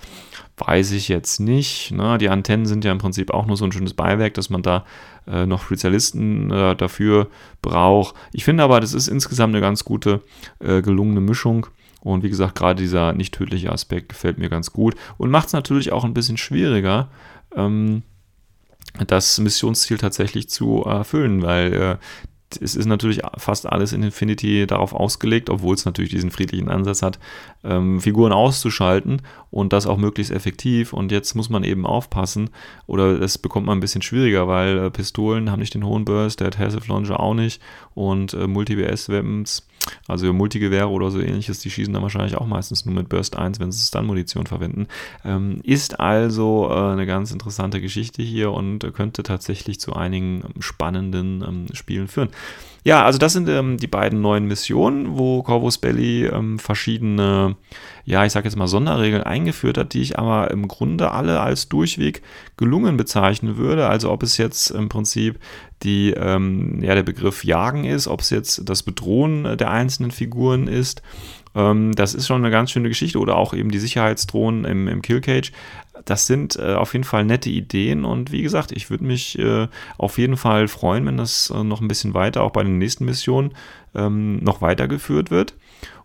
weiß ich jetzt nicht. Ne? Die Antennen sind ja im Prinzip auch nur so ein schönes Beiwerk, dass man da äh, noch Spezialisten äh, dafür braucht. Ich finde aber, das ist insgesamt eine ganz gute, äh, gelungene Mischung. Und wie gesagt, gerade dieser nicht tödliche Aspekt gefällt mir ganz gut und macht es natürlich auch ein bisschen schwieriger, ähm, das Missionsziel tatsächlich zu erfüllen, weil äh, es ist natürlich fast alles in Infinity darauf ausgelegt, obwohl es natürlich diesen friedlichen Ansatz hat, ähm, Figuren auszuschalten und das auch möglichst effektiv. Und jetzt muss man eben aufpassen, oder es bekommt man ein bisschen schwieriger, weil äh, Pistolen haben nicht den hohen Burst, der Adhesive Launcher auch nicht und äh, Multi-BS-Weapons also Multigewehre oder so ähnliches, die schießen dann wahrscheinlich auch meistens nur mit Burst 1, wenn sie Stun-Munition verwenden. Ähm, ist also äh, eine ganz interessante Geschichte hier und könnte tatsächlich zu einigen spannenden ähm, Spielen führen. Ja, also das sind ähm, die beiden neuen Missionen, wo Corvus Belly ähm, verschiedene, ja, ich sag jetzt mal Sonderregeln eingeführt hat, die ich aber im Grunde alle als durchweg gelungen bezeichnen würde. Also ob es jetzt im Prinzip die, ähm, ja, der Begriff Jagen ist, ob es jetzt das Bedrohen der einzelnen Figuren ist ähm, das ist schon eine ganz schöne Geschichte. Oder auch eben die Sicherheitsdrohnen im, im Killcage. Das sind äh, auf jeden Fall nette Ideen. Und wie gesagt, ich würde mich äh, auf jeden Fall freuen, wenn das äh, noch ein bisschen weiter, auch bei den nächsten Missionen, ähm, noch weitergeführt wird.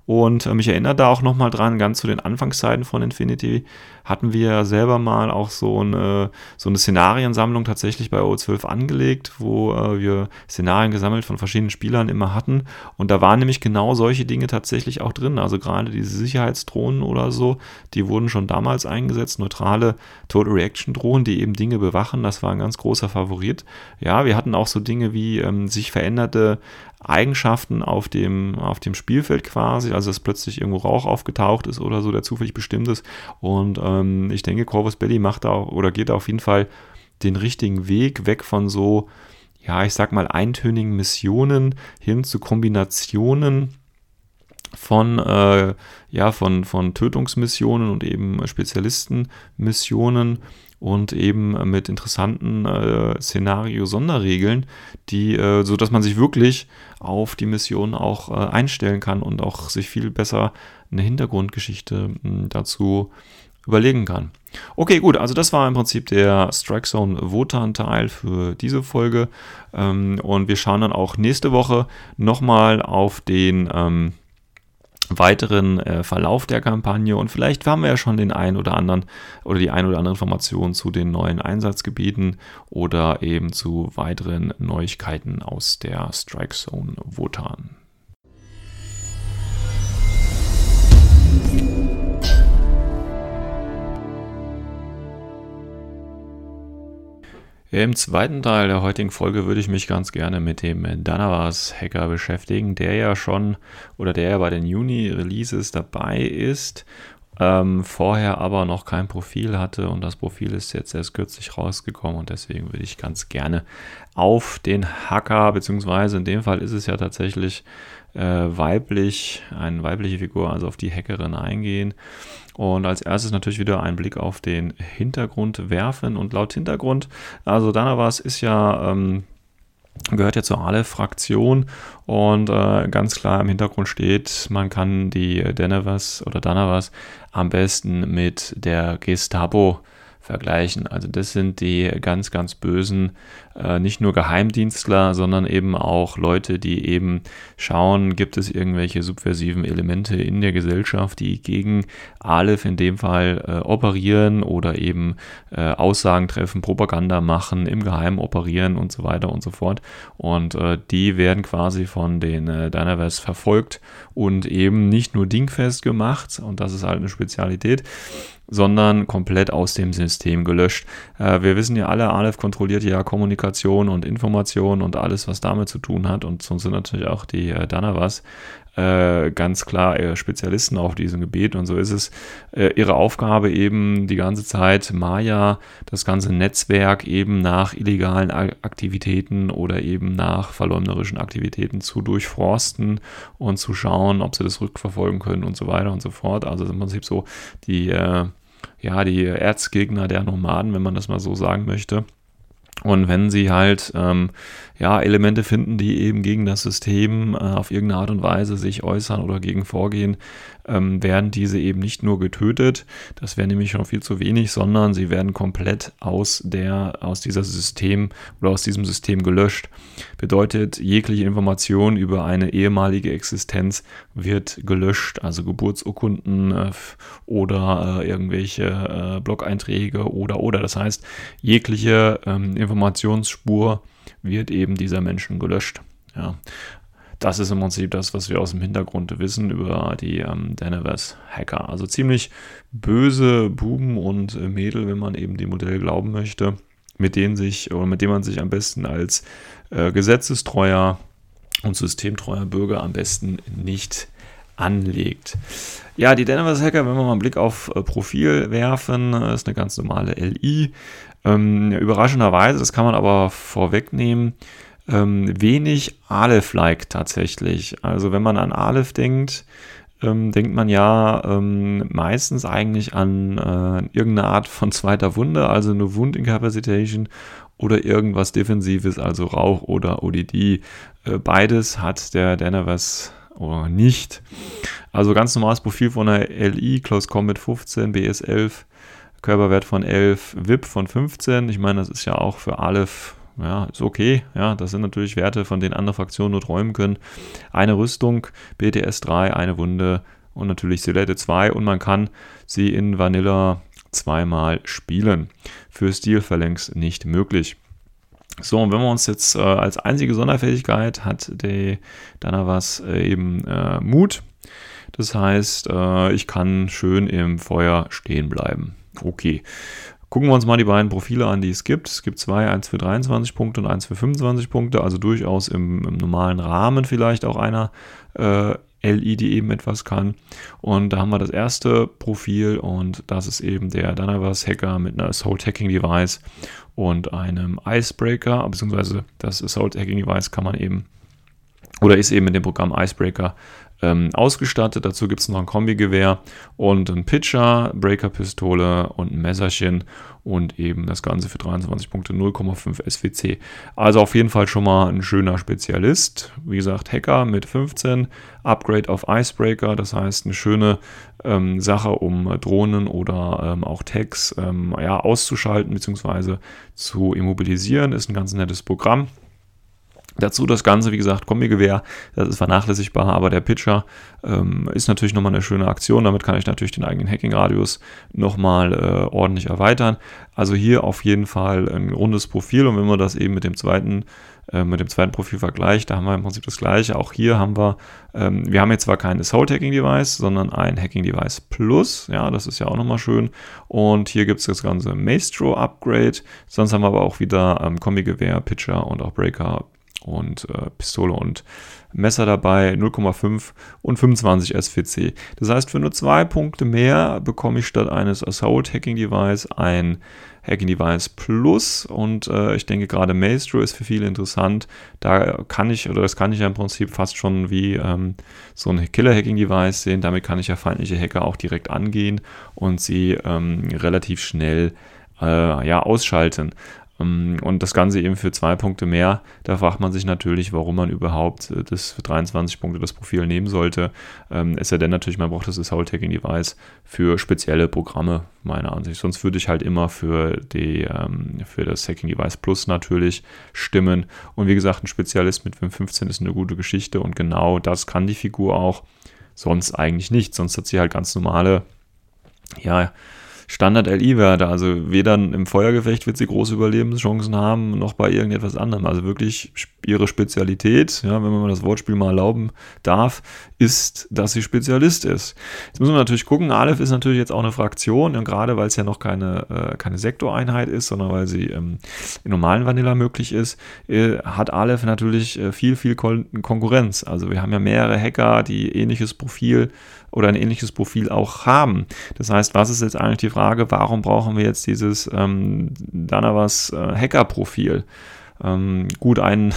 Und äh, mich erinnert da auch nochmal dran, ganz zu den Anfangszeiten von Infinity hatten wir selber mal auch so eine, so eine Szenariensammlung tatsächlich bei O12 angelegt, wo äh, wir Szenarien gesammelt von verschiedenen Spielern immer hatten. Und da waren nämlich genau solche Dinge tatsächlich auch drin. Also gerade diese Sicherheitsdrohnen oder so, die wurden schon damals eingesetzt. Neutrale Total Reaction Drohnen, die eben Dinge bewachen, das war ein ganz großer Favorit. Ja, wir hatten auch so Dinge wie ähm, sich veränderte Eigenschaften auf dem, auf dem Spielfeld quasi, also dass plötzlich irgendwo Rauch aufgetaucht ist oder so, der zufällig bestimmt ist. Und ähm, ich denke, Corvus Belly macht da oder geht da auf jeden Fall den richtigen Weg weg von so, ja, ich sag mal, eintönigen Missionen hin zu Kombinationen von, äh, ja, von, von Tötungsmissionen und eben Spezialistenmissionen und eben mit interessanten äh, Szenario-Sonderregeln, die, äh, so dass man sich wirklich auf die Mission auch äh, einstellen kann und auch sich viel besser eine Hintergrundgeschichte mh, dazu überlegen kann. Okay, gut, also das war im Prinzip der Strike Zone Wotan-Teil für diese Folge. Ähm, und wir schauen dann auch nächste Woche nochmal auf den ähm, weiteren äh, Verlauf der Kampagne und vielleicht haben wir ja schon den einen oder anderen oder die ein oder andere Information zu den neuen Einsatzgebieten oder eben zu weiteren Neuigkeiten aus der Strike Zone Wotan. Im zweiten Teil der heutigen Folge würde ich mich ganz gerne mit dem Danavas-Hacker beschäftigen, der ja schon oder der ja bei den Juni-Releases dabei ist, ähm, vorher aber noch kein Profil hatte und das Profil ist jetzt erst kürzlich rausgekommen und deswegen würde ich ganz gerne auf den Hacker, beziehungsweise in dem Fall ist es ja tatsächlich äh, weiblich, eine weibliche Figur, also auf die Hackerin eingehen. Und als erstes natürlich wieder einen Blick auf den Hintergrund werfen. Und laut Hintergrund, also Danavas ist ja ähm, gehört ja zur Ale-Fraktion und äh, ganz klar im Hintergrund steht, man kann die Danavas oder Danavas am besten mit der Gestapo vergleichen. Also das sind die ganz, ganz bösen, äh, nicht nur Geheimdienstler, sondern eben auch Leute, die eben schauen, gibt es irgendwelche subversiven Elemente in der Gesellschaft, die gegen Aleph in dem Fall äh, operieren oder eben äh, Aussagen treffen, Propaganda machen, im Geheimen operieren und so weiter und so fort. Und äh, die werden quasi von den äh, Dynaverse verfolgt und eben nicht nur dingfest gemacht, und das ist halt eine Spezialität, sondern komplett aus dem System gelöscht. Äh, wir wissen ja alle, Aleph kontrolliert ja Kommunikation und Information und alles, was damit zu tun hat. Und so sind natürlich auch die äh, Danavas äh, ganz klar Spezialisten auf diesem Gebiet. Und so ist es äh, ihre Aufgabe eben die ganze Zeit, Maya, das ganze Netzwerk eben nach illegalen Aktivitäten oder eben nach verleumderischen Aktivitäten zu durchforsten und zu schauen, ob sie das rückverfolgen können und so weiter und so fort. Also im Prinzip so die, äh, ja, die Erzgegner der Nomaden, wenn man das mal so sagen möchte. Und wenn sie halt ähm, ja, Elemente finden, die eben gegen das System äh, auf irgendeine Art und Weise sich äußern oder gegen vorgehen, ähm, werden diese eben nicht nur getötet, das wäre nämlich schon viel zu wenig, sondern sie werden komplett aus der, aus dieser System oder aus diesem System gelöscht. Bedeutet, jegliche Information über eine ehemalige Existenz wird gelöscht, also Geburtsurkunden äh, oder äh, irgendwelche äh, Blog-Einträge oder oder. Das heißt, jegliche ähm, Informationsspur wird eben dieser Menschen gelöscht. Ja. Das ist im Prinzip das, was wir aus dem Hintergrund wissen über die ähm, Danaverse-Hacker. Also ziemlich böse Buben und Mädel, wenn man eben dem Modell glauben möchte, mit denen sich oder mit dem man sich am besten als äh, gesetzestreuer und systemtreuer Bürger am besten nicht anlegt. Ja, die Danaverse Hacker, wenn wir mal einen Blick auf äh, Profil werfen, äh, ist eine ganz normale LI. Ähm, überraschenderweise, das kann man aber vorwegnehmen, ähm, wenig Aleph-like tatsächlich. Also wenn man an Aleph denkt, ähm, denkt man ja ähm, meistens eigentlich an äh, irgendeine Art von zweiter Wunde, also eine Wundincapacitation oder irgendwas Defensives, also Rauch oder ODD. Äh, beides hat der Danaverse oder nicht. Also ganz normales Profil von der LI, Close Combat 15, BS 11, Körperwert von 11, VIP von 15. Ich meine, das ist ja auch für Aleph, ja, ist okay. Ja, das sind natürlich Werte, von denen andere Fraktionen nur träumen können. Eine Rüstung, BTS 3, eine Wunde und natürlich Silette 2 und man kann sie in Vanilla zweimal spielen. Für Stil verlängst nicht möglich. So, und wenn wir uns jetzt äh, als einzige Sonderfähigkeit hat die Danavas äh, eben äh, Mut. Das heißt, äh, ich kann schön im Feuer stehen bleiben. Okay. Gucken wir uns mal die beiden Profile an, die es gibt. Es gibt zwei, eins für 23 Punkte und eins für 25 Punkte, also durchaus im, im normalen Rahmen vielleicht auch einer äh, LI, die eben etwas kann. Und da haben wir das erste Profil und das ist eben der Danavas Hacker mit einer Assault Hacking Device und einem Icebreaker, beziehungsweise das Assault Hacking Device kann man eben oder ist eben mit dem Programm Icebreaker ähm, ausgestattet. Dazu gibt es noch ein Kombigewehr und ein Pitcher, Breaker-Pistole und ein Messerchen und eben das Ganze für 23 Punkte 0,5 SWC. Also auf jeden Fall schon mal ein schöner Spezialist. Wie gesagt, Hacker mit 15, Upgrade auf Icebreaker, das heißt eine schöne ähm, Sache, um Drohnen oder ähm, auch Tags ähm, ja, auszuschalten bzw. zu immobilisieren. Ist ein ganz nettes Programm. Dazu das Ganze, wie gesagt, Kombigewehr, das ist vernachlässigbar, aber der Pitcher ähm, ist natürlich nochmal eine schöne Aktion. Damit kann ich natürlich den eigenen Hacking-Radius nochmal äh, ordentlich erweitern. Also hier auf jeden Fall ein rundes Profil und wenn man das eben mit dem zweiten äh, mit dem zweiten Profil vergleicht, da haben wir im Prinzip das gleiche. Auch hier haben wir, ähm, wir haben jetzt zwar kein Assault Hacking Device, sondern ein Hacking Device Plus. Ja, das ist ja auch nochmal schön. Und hier gibt es das ganze Maestro Upgrade. Sonst haben wir aber auch wieder ähm, Kombi-Gewehr, Pitcher und auch Breaker und äh, Pistole und Messer dabei, 0,5 und 25 SVC. Das heißt, für nur zwei Punkte mehr bekomme ich statt eines Assault Hacking Device ein Hacking Device Plus und äh, ich denke gerade Maestro ist für viele interessant. Da kann ich, oder das kann ich ja im Prinzip fast schon wie ähm, so ein Killer Hacking Device sehen. Damit kann ich ja feindliche Hacker auch direkt angehen und sie ähm, relativ schnell äh, ja, ausschalten. Ähm, und das Ganze eben für zwei Punkte mehr. Da fragt man sich natürlich, warum man überhaupt äh, das für 23 Punkte das Profil nehmen sollte. Ähm, es sei denn natürlich, man braucht das Assault Hacking Device für spezielle Programme, meiner Ansicht. Sonst würde ich halt immer für, die, ähm, für das Hacking Device Plus natürlich stimmen. Und wie gesagt, ein Spezialist mit 515 ist eine gute Geschichte und genau das kann die Figur auch. Sonst eigentlich nicht. Sonst hat sie halt ganz normale, ja, Standard-LI-Werte. Also weder im Feuergefecht wird sie große Überlebenschancen haben, noch bei irgendetwas anderem. Also wirklich ihre Spezialität, ja, wenn man das Wortspiel mal erlauben darf, ist, dass sie Spezialist ist. Jetzt müssen wir natürlich gucken, Aleph ist natürlich jetzt auch eine Fraktion, und gerade weil es ja noch keine, äh, keine Sektoreinheit ist, sondern weil sie ähm, in normalen Vanilla möglich ist, äh, hat Aleph natürlich äh, viel, viel Kon Konkurrenz. Also wir haben ja mehrere Hacker, die ähnliches Profil oder ein ähnliches Profil auch haben. Das heißt, was ist jetzt eigentlich die Frage, warum brauchen wir jetzt dieses ähm, Danavas äh, Hacker-Profil? Ähm, gut, ein,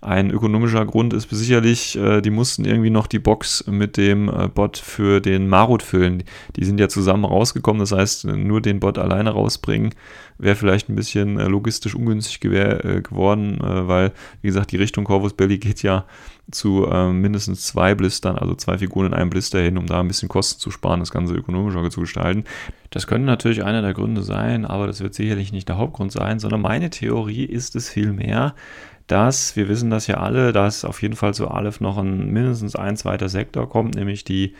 ein ökonomischer Grund ist sicherlich, äh, die mussten irgendwie noch die Box mit dem äh, Bot für den Marut füllen. Die sind ja zusammen rausgekommen, das heißt, nur den Bot alleine rausbringen wäre vielleicht ein bisschen äh, logistisch ungünstig gewär, äh, geworden, äh, weil, wie gesagt, die Richtung Corvus Belly geht ja zu ähm, mindestens zwei Blistern, also zwei Figuren in einem Blister hin, um da ein bisschen Kosten zu sparen, das Ganze ökonomischer zu gestalten. Das könnte natürlich einer der Gründe sein, aber das wird sicherlich nicht der Hauptgrund sein, sondern meine Theorie ist es vielmehr, dass, wir wissen das ja alle, dass auf jeden Fall zu Aleph noch ein mindestens ein zweiter Sektor kommt, nämlich die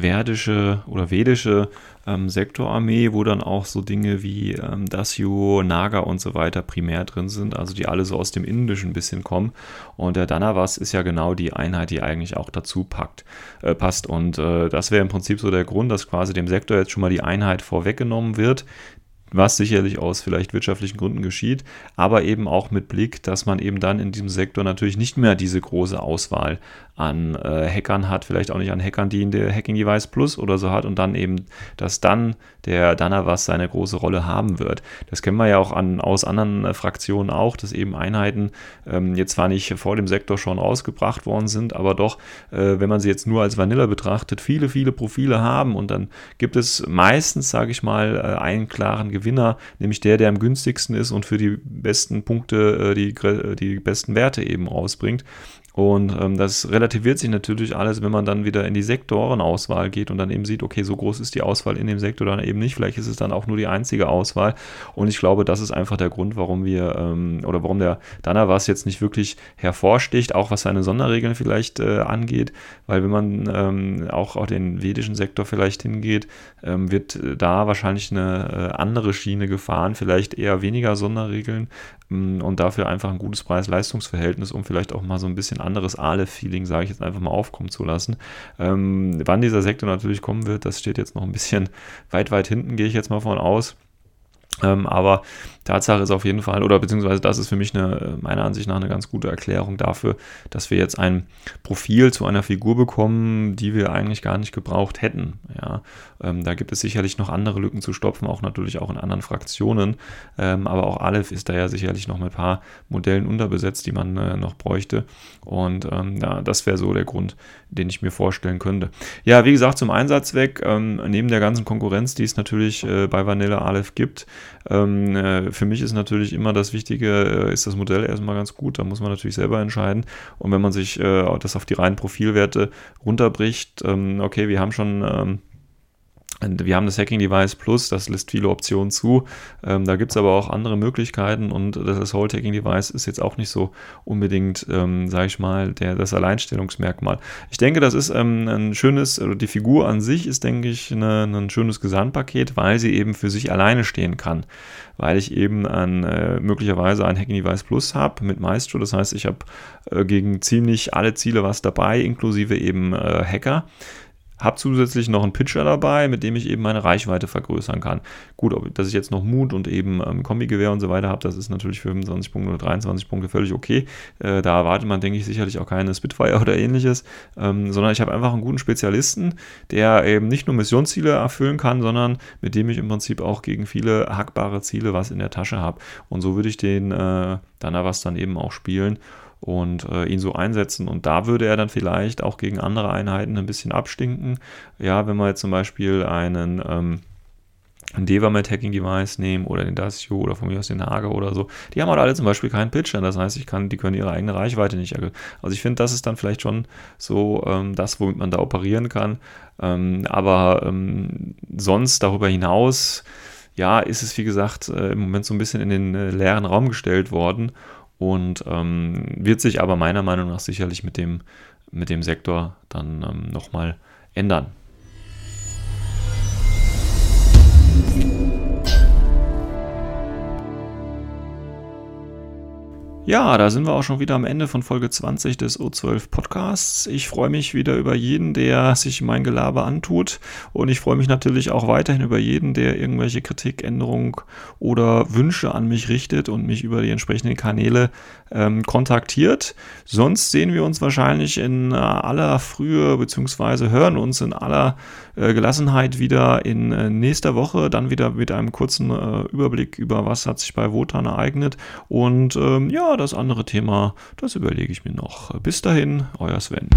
verdische oder vedische ähm, Sektorarmee, wo dann auch so Dinge wie ähm, Dasyu, Naga und so weiter primär drin sind, also die alle so aus dem Indischen ein bisschen kommen. Und der Danavas ist ja genau die Einheit, die eigentlich auch dazu packt, äh, passt. Und äh, das wäre im Prinzip so der Grund, dass quasi dem Sektor jetzt schon mal die Einheit vorweggenommen wird, was sicherlich aus vielleicht wirtschaftlichen Gründen geschieht, aber eben auch mit Blick, dass man eben dann in diesem Sektor natürlich nicht mehr diese große Auswahl an äh, Hackern hat, vielleicht auch nicht an Hackern, die in der Hacking Device Plus oder so hat und dann eben, dass dann der Danavas seine große Rolle haben wird. Das kennen wir ja auch an, aus anderen äh, Fraktionen auch, dass eben Einheiten ähm, jetzt zwar nicht vor dem Sektor schon rausgebracht worden sind, aber doch, äh, wenn man sie jetzt nur als Vanilla betrachtet, viele, viele Profile haben und dann gibt es meistens, sage ich mal, äh, einen klaren Gewinner, nämlich der, der am günstigsten ist und für die besten Punkte äh, die, die besten Werte eben rausbringt. Und ähm, das relativiert sich natürlich alles, wenn man dann wieder in die Sektorenauswahl geht und dann eben sieht, okay, so groß ist die Auswahl in dem Sektor dann eben nicht. Vielleicht ist es dann auch nur die einzige Auswahl. Und ich glaube, das ist einfach der Grund, warum wir ähm, oder warum der Danavas jetzt nicht wirklich hervorsticht, auch was seine Sonderregeln vielleicht äh, angeht. Weil wenn man ähm, auch auf den vedischen Sektor vielleicht hingeht, ähm, wird da wahrscheinlich eine äh, andere Schiene gefahren, vielleicht eher weniger Sonderregeln und dafür einfach ein gutes Preis-Leistungs-Verhältnis, um vielleicht auch mal so ein bisschen anderes Aleph-Feeling, sage ich jetzt einfach mal, aufkommen zu lassen. Ähm, wann dieser Sektor natürlich kommen wird, das steht jetzt noch ein bisschen weit, weit hinten, gehe ich jetzt mal von aus. Ähm, aber Tatsache ist auf jeden Fall, oder beziehungsweise das ist für mich eine, meiner Ansicht nach eine ganz gute Erklärung dafür, dass wir jetzt ein Profil zu einer Figur bekommen, die wir eigentlich gar nicht gebraucht hätten. Ja, ähm, da gibt es sicherlich noch andere Lücken zu stopfen, auch natürlich auch in anderen Fraktionen. Ähm, aber auch Aleph ist da ja sicherlich noch mit ein paar Modellen unterbesetzt, die man äh, noch bräuchte. Und ähm, ja, das wäre so der Grund, den ich mir vorstellen könnte. Ja, wie gesagt, zum Einsatzzweck, ähm, neben der ganzen Konkurrenz, die es natürlich äh, bei Vanilla Aleph gibt, ähm, äh, für mich ist natürlich immer das Wichtige, äh, ist das Modell erstmal ganz gut, da muss man natürlich selber entscheiden. Und wenn man sich äh, das auf die reinen Profilwerte runterbricht, ähm, okay, wir haben schon ähm, wir haben das Hacking Device Plus, das lässt viele Optionen zu. Ähm, da gibt es aber auch andere Möglichkeiten und das Assault Hacking Device ist jetzt auch nicht so unbedingt, ähm, sage ich mal, der, das Alleinstellungsmerkmal. Ich denke, das ist ähm, ein schönes, oder die Figur an sich ist, denke ich, eine, ein schönes Gesamtpaket, weil sie eben für sich alleine stehen kann. Weil ich eben ein, äh, möglicherweise ein Hacking Device Plus habe mit Maestro. Das heißt, ich habe äh, gegen ziemlich alle Ziele was dabei, inklusive eben äh, Hacker. Habe zusätzlich noch einen Pitcher dabei, mit dem ich eben meine Reichweite vergrößern kann. Gut, ob, dass ich jetzt noch Mut und eben ähm, Kombigewehr und so weiter habe, das ist natürlich für 25 Punkte oder 23 Punkte völlig okay. Äh, da erwartet man, denke ich, sicherlich auch keine Spitfire oder ähnliches, ähm, sondern ich habe einfach einen guten Spezialisten, der eben nicht nur Missionsziele erfüllen kann, sondern mit dem ich im Prinzip auch gegen viele hackbare Ziele was in der Tasche habe. Und so würde ich den äh, was dann eben auch spielen und äh, ihn so einsetzen. Und da würde er dann vielleicht auch gegen andere Einheiten ein bisschen abstinken. Ja, wenn wir jetzt zum Beispiel einen ähm, ein Devamet Hacking Device nehmen oder den Dacio oder von mir aus den Hager oder so, die haben halt alle zum Beispiel keinen Pitcher. Das heißt, ich kann, die können ihre eigene Reichweite nicht erhöhen. Also ich finde, das ist dann vielleicht schon so ähm, das, womit man da operieren kann. Ähm, aber ähm, sonst darüber hinaus, ja, ist es wie gesagt äh, im Moment so ein bisschen in den äh, leeren Raum gestellt worden und ähm, wird sich aber meiner Meinung nach sicherlich mit dem, mit dem Sektor dann ähm, nochmal ändern. Ja, da sind wir auch schon wieder am Ende von Folge 20 des O12 Podcasts. Ich freue mich wieder über jeden, der sich mein Gelaber antut. Und ich freue mich natürlich auch weiterhin über jeden, der irgendwelche Kritik, Änderungen oder Wünsche an mich richtet und mich über die entsprechenden Kanäle ähm, kontaktiert. Sonst sehen wir uns wahrscheinlich in äh, aller Frühe beziehungsweise hören uns in aller äh, Gelassenheit wieder in äh, nächster Woche. Dann wieder mit einem kurzen äh, Überblick über was hat sich bei Wotan ereignet. Und ähm, ja, das andere Thema, das überlege ich mir noch. Bis dahin, euer Sven.